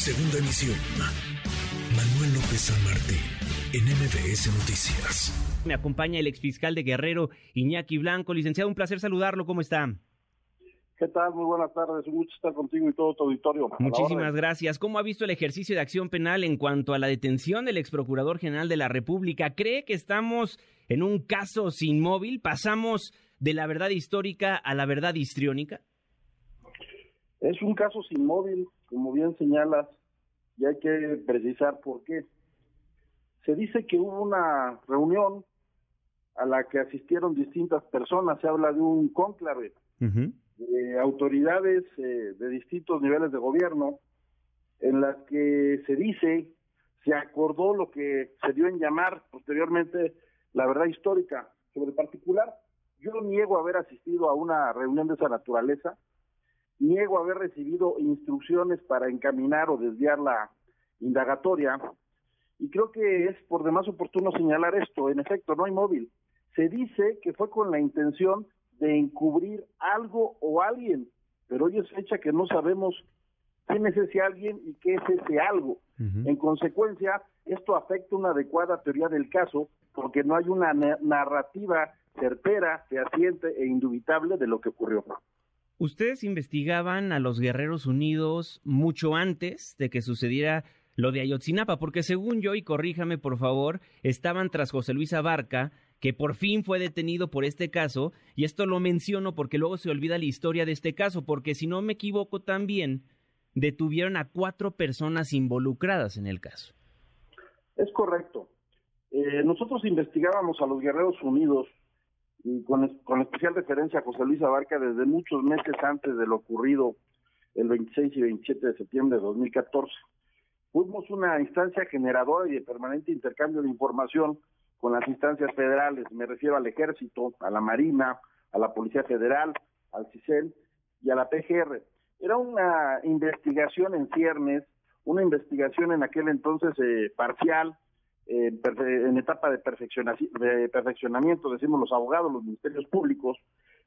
Segunda emisión. Manuel López San Martín, en MBS Noticias. Me acompaña el exfiscal de Guerrero, Iñaki Blanco. Licenciado, un placer saludarlo. ¿Cómo está? ¿Qué tal? Muy buenas tardes. Un gusto estar contigo y todo tu auditorio. Muchísimas gracias. ¿Cómo ha visto el ejercicio de acción penal en cuanto a la detención del ex procurador general de la República? ¿Cree que estamos en un caso sin móvil? ¿Pasamos de la verdad histórica a la verdad histriónica? Es un caso sin móvil, como bien señalas, y hay que precisar por qué. Se dice que hubo una reunión a la que asistieron distintas personas, se habla de un cónclave de autoridades eh, de distintos niveles de gobierno, en las que se dice, se acordó lo que se dio en llamar posteriormente la verdad histórica. Sobre particular, yo niego haber asistido a una reunión de esa naturaleza, niego haber recibido instrucciones para encaminar o desviar la indagatoria, y creo que es por demás oportuno señalar esto. En efecto, no hay móvil. Se dice que fue con la intención de encubrir algo o alguien, pero hoy es fecha que no sabemos quién es ese alguien y qué es ese algo. En consecuencia, esto afecta una adecuada teoría del caso porque no hay una narrativa certera, fehaciente e indubitable de lo que ocurrió. Ustedes investigaban a los Guerreros Unidos mucho antes de que sucediera lo de Ayotzinapa, porque según yo, y corríjame por favor, estaban tras José Luis Abarca, que por fin fue detenido por este caso, y esto lo menciono porque luego se olvida la historia de este caso, porque si no me equivoco también, detuvieron a cuatro personas involucradas en el caso. Es correcto. Eh, nosotros investigábamos a los Guerreros Unidos y con, con especial referencia a José Luis Abarca desde muchos meses antes de lo ocurrido el 26 y 27 de septiembre de 2014 fuimos una instancia generadora y de permanente intercambio de información con las instancias federales, me refiero al ejército, a la marina, a la policía federal, al CISEL y a la PGR. Era una investigación en ciernes, una investigación en aquel entonces eh, parcial, en etapa de, de perfeccionamiento, decimos los abogados, los ministerios públicos,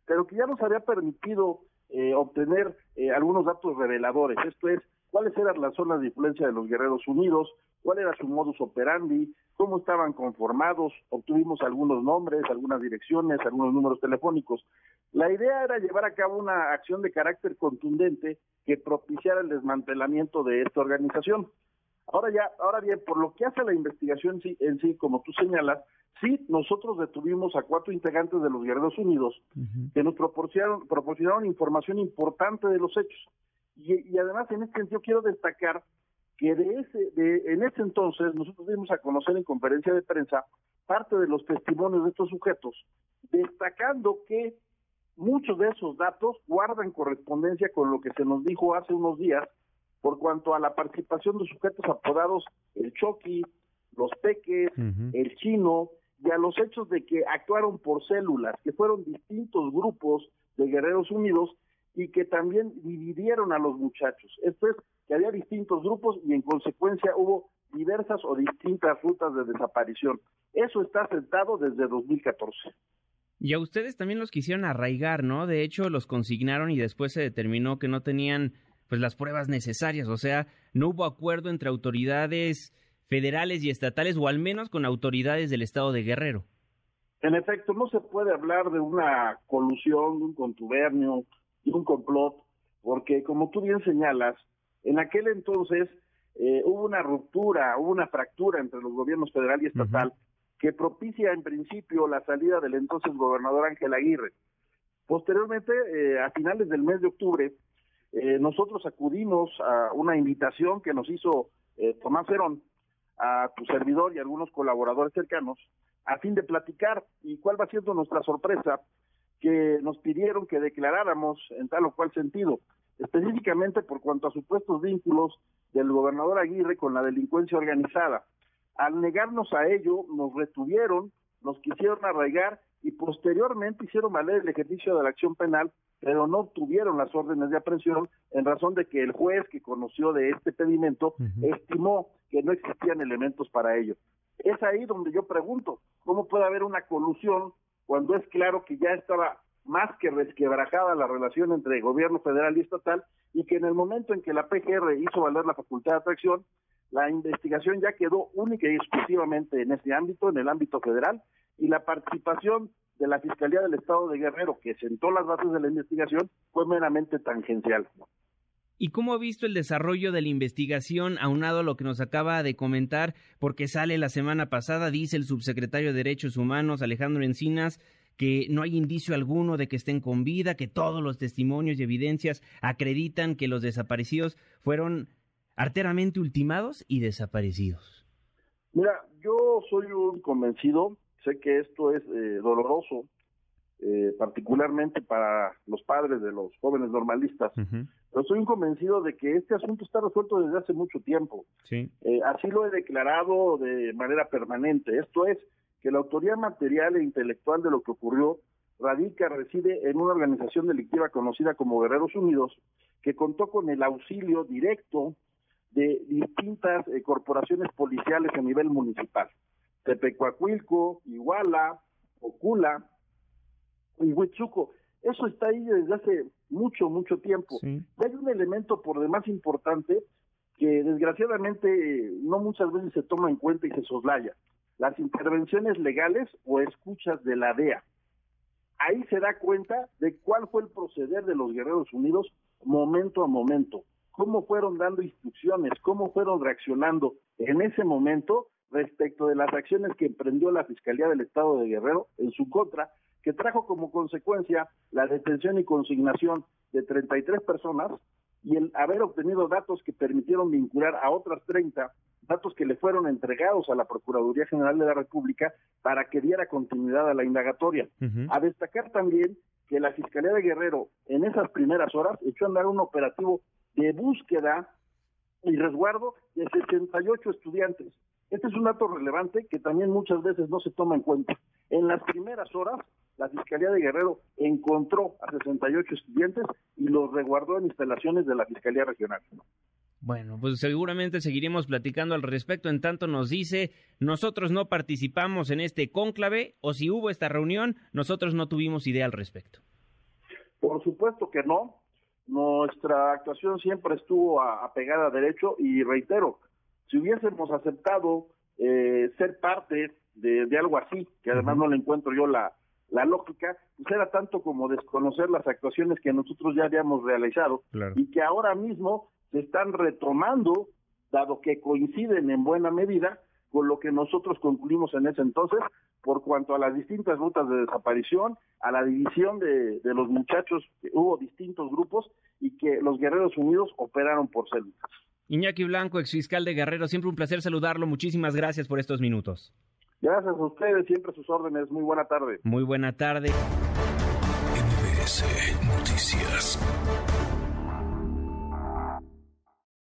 pero que ya nos había permitido eh, obtener eh, algunos datos reveladores. Esto es, cuáles eran las zonas de influencia de los Guerreros Unidos, cuál era su modus operandi, cómo estaban conformados, obtuvimos algunos nombres, algunas direcciones, algunos números telefónicos. La idea era llevar a cabo una acción de carácter contundente que propiciara el desmantelamiento de esta organización. Ahora ya, ahora bien, por lo que hace la investigación en sí, como tú señalas, sí, nosotros detuvimos a cuatro integrantes de los Guerreros Unidos que nos proporcionaron, proporcionaron información importante de los hechos. Y, además, en este sentido, quiero destacar que de ese, de, en ese entonces nosotros dimos a conocer en conferencia de prensa parte de los testimonios de estos sujetos, destacando que muchos de esos datos guardan correspondencia con lo que se nos dijo hace unos días por cuanto a la participación de sujetos apodados el Choqui, los Peques, el Chino, y a los hechos de que actuaron por células, que fueron distintos grupos de Guerreros Unidos y que también dividieron a los muchachos. Esto es, que había distintos grupos y en consecuencia hubo diversas o distintas rutas de desaparición. Eso está sentado desde 2014. Y a ustedes también los quisieron arraigar, ¿no? De hecho, los consignaron y después se determinó que no tenían pues las pruebas necesarias, o sea, no hubo acuerdo entre autoridades federales y estatales o al menos con autoridades del estado de Guerrero. En efecto, no se puede hablar de una colusión, de un contubernio, y un complot, porque como tú bien señalas, en aquel entonces eh, hubo una ruptura, hubo una fractura entre los gobiernos federal y estatal que propicia en principio la salida del entonces gobernador Ángel Aguirre. Posteriormente, eh, a finales del mes de octubre, eh, nosotros acudimos a una invitación que nos hizo Tomás Ferón, a tu servidor y algunos colaboradores cercanos, a fin de platicar. ¿Y cuál va siendo nuestra sorpresa? que nos pidieron que declaráramos en tal o cual sentido, específicamente por cuanto a supuestos vínculos del gobernador Aguirre con la delincuencia organizada. Al negarnos a ello, nos retuvieron, nos quisieron arraigar y posteriormente hicieron valer el ejercicio de la acción penal, pero no obtuvieron las órdenes de aprehensión en razón de que el juez que conoció de este pedimento estimó que no existían elementos para ello. Es ahí donde yo pregunto, ¿cómo puede haber una colusión cuando es claro que ya estaba más que resquebrajada la relación entre gobierno federal y estatal y que en el momento en que la PGR hizo valer la facultad de atracción, la investigación ya quedó única y exclusivamente en ese ámbito, en el ámbito federal, y la participación de la Fiscalía del Estado de Guerrero, que sentó las bases de la investigación, fue meramente tangencial. ¿Y cómo ha visto el desarrollo de la investigación aunado a lo que nos acaba de comentar? Porque sale la semana pasada, dice el subsecretario de Derechos Humanos, Alejandro Encinas, que no hay indicio alguno de que estén con vida, que todos los testimonios y evidencias acreditan que los desaparecidos fueron arteramente ultimados y desaparecidos. Mira, yo soy un convencido, sé que esto es eh, doloroso, eh, particularmente para los padres de los jóvenes normalistas, pero soy un convencido de que este asunto está resuelto desde hace mucho tiempo. Sí. Eh, así lo he declarado de manera permanente. Esto es, que la autoría material e intelectual de lo que ocurrió radica, reside en una organización delictiva conocida como Guerreros Unidos, que contó con el auxilio directo de distintas eh, corporaciones policiales a nivel municipal. Tepecuacuilco, Iguala, Ocula y Huitzuco. Eso está ahí desde hace mucho, mucho tiempo. Hay un elemento por demás importante que desgraciadamente no muchas veces se toma en cuenta y se soslaya las intervenciones legales o escuchas de la DEA. Ahí se da cuenta de cuál fue el proceder de los Guerreros Unidos momento a momento, cómo fueron dando instrucciones, cómo fueron reaccionando en ese momento respecto de las acciones que emprendió la Fiscalía del Estado de Guerrero en su contra, que trajo como consecuencia la detención y consignación de 33 personas y el haber obtenido datos que permitieron vincular a otras 30 datos que le fueron entregados a la Procuraduría General de la República para que diera continuidad a la indagatoria. A destacar también que la Fiscalía de Guerrero en esas primeras horas echó a andar un operativo de búsqueda y resguardo de 68 estudiantes. Este es un dato relevante que también muchas veces no se toma en cuenta. En las primeras horas, la Fiscalía de Guerrero encontró a 68 estudiantes y los resguardó en instalaciones de la Fiscalía Regional. Bueno, pues seguramente seguiremos platicando al respecto. En tanto nos dice, nosotros no participamos en este cónclave o si hubo esta reunión, nosotros no tuvimos idea al respecto. Por supuesto que no. Nuestra actuación siempre estuvo apegada a derecho y reitero, si hubiésemos aceptado eh, ser parte de, algo así, que además no le encuentro yo la, la lógica, pues era tanto como desconocer las actuaciones que nosotros ya habíamos realizado y que ahora mismo se están retomando, dado que coinciden en buena medida con lo que nosotros concluimos en ese entonces, por cuanto a las distintas rutas de desaparición, a la división de, los muchachos, hubo distintos grupos y que los Guerreros Unidos operaron por células. Iñaki Blanco, exfiscal de Guerrero, siempre un placer saludarlo. Muchísimas gracias por estos minutos. Gracias a ustedes, siempre sus órdenes. Muy buena tarde. Muy buena tarde. Noticias.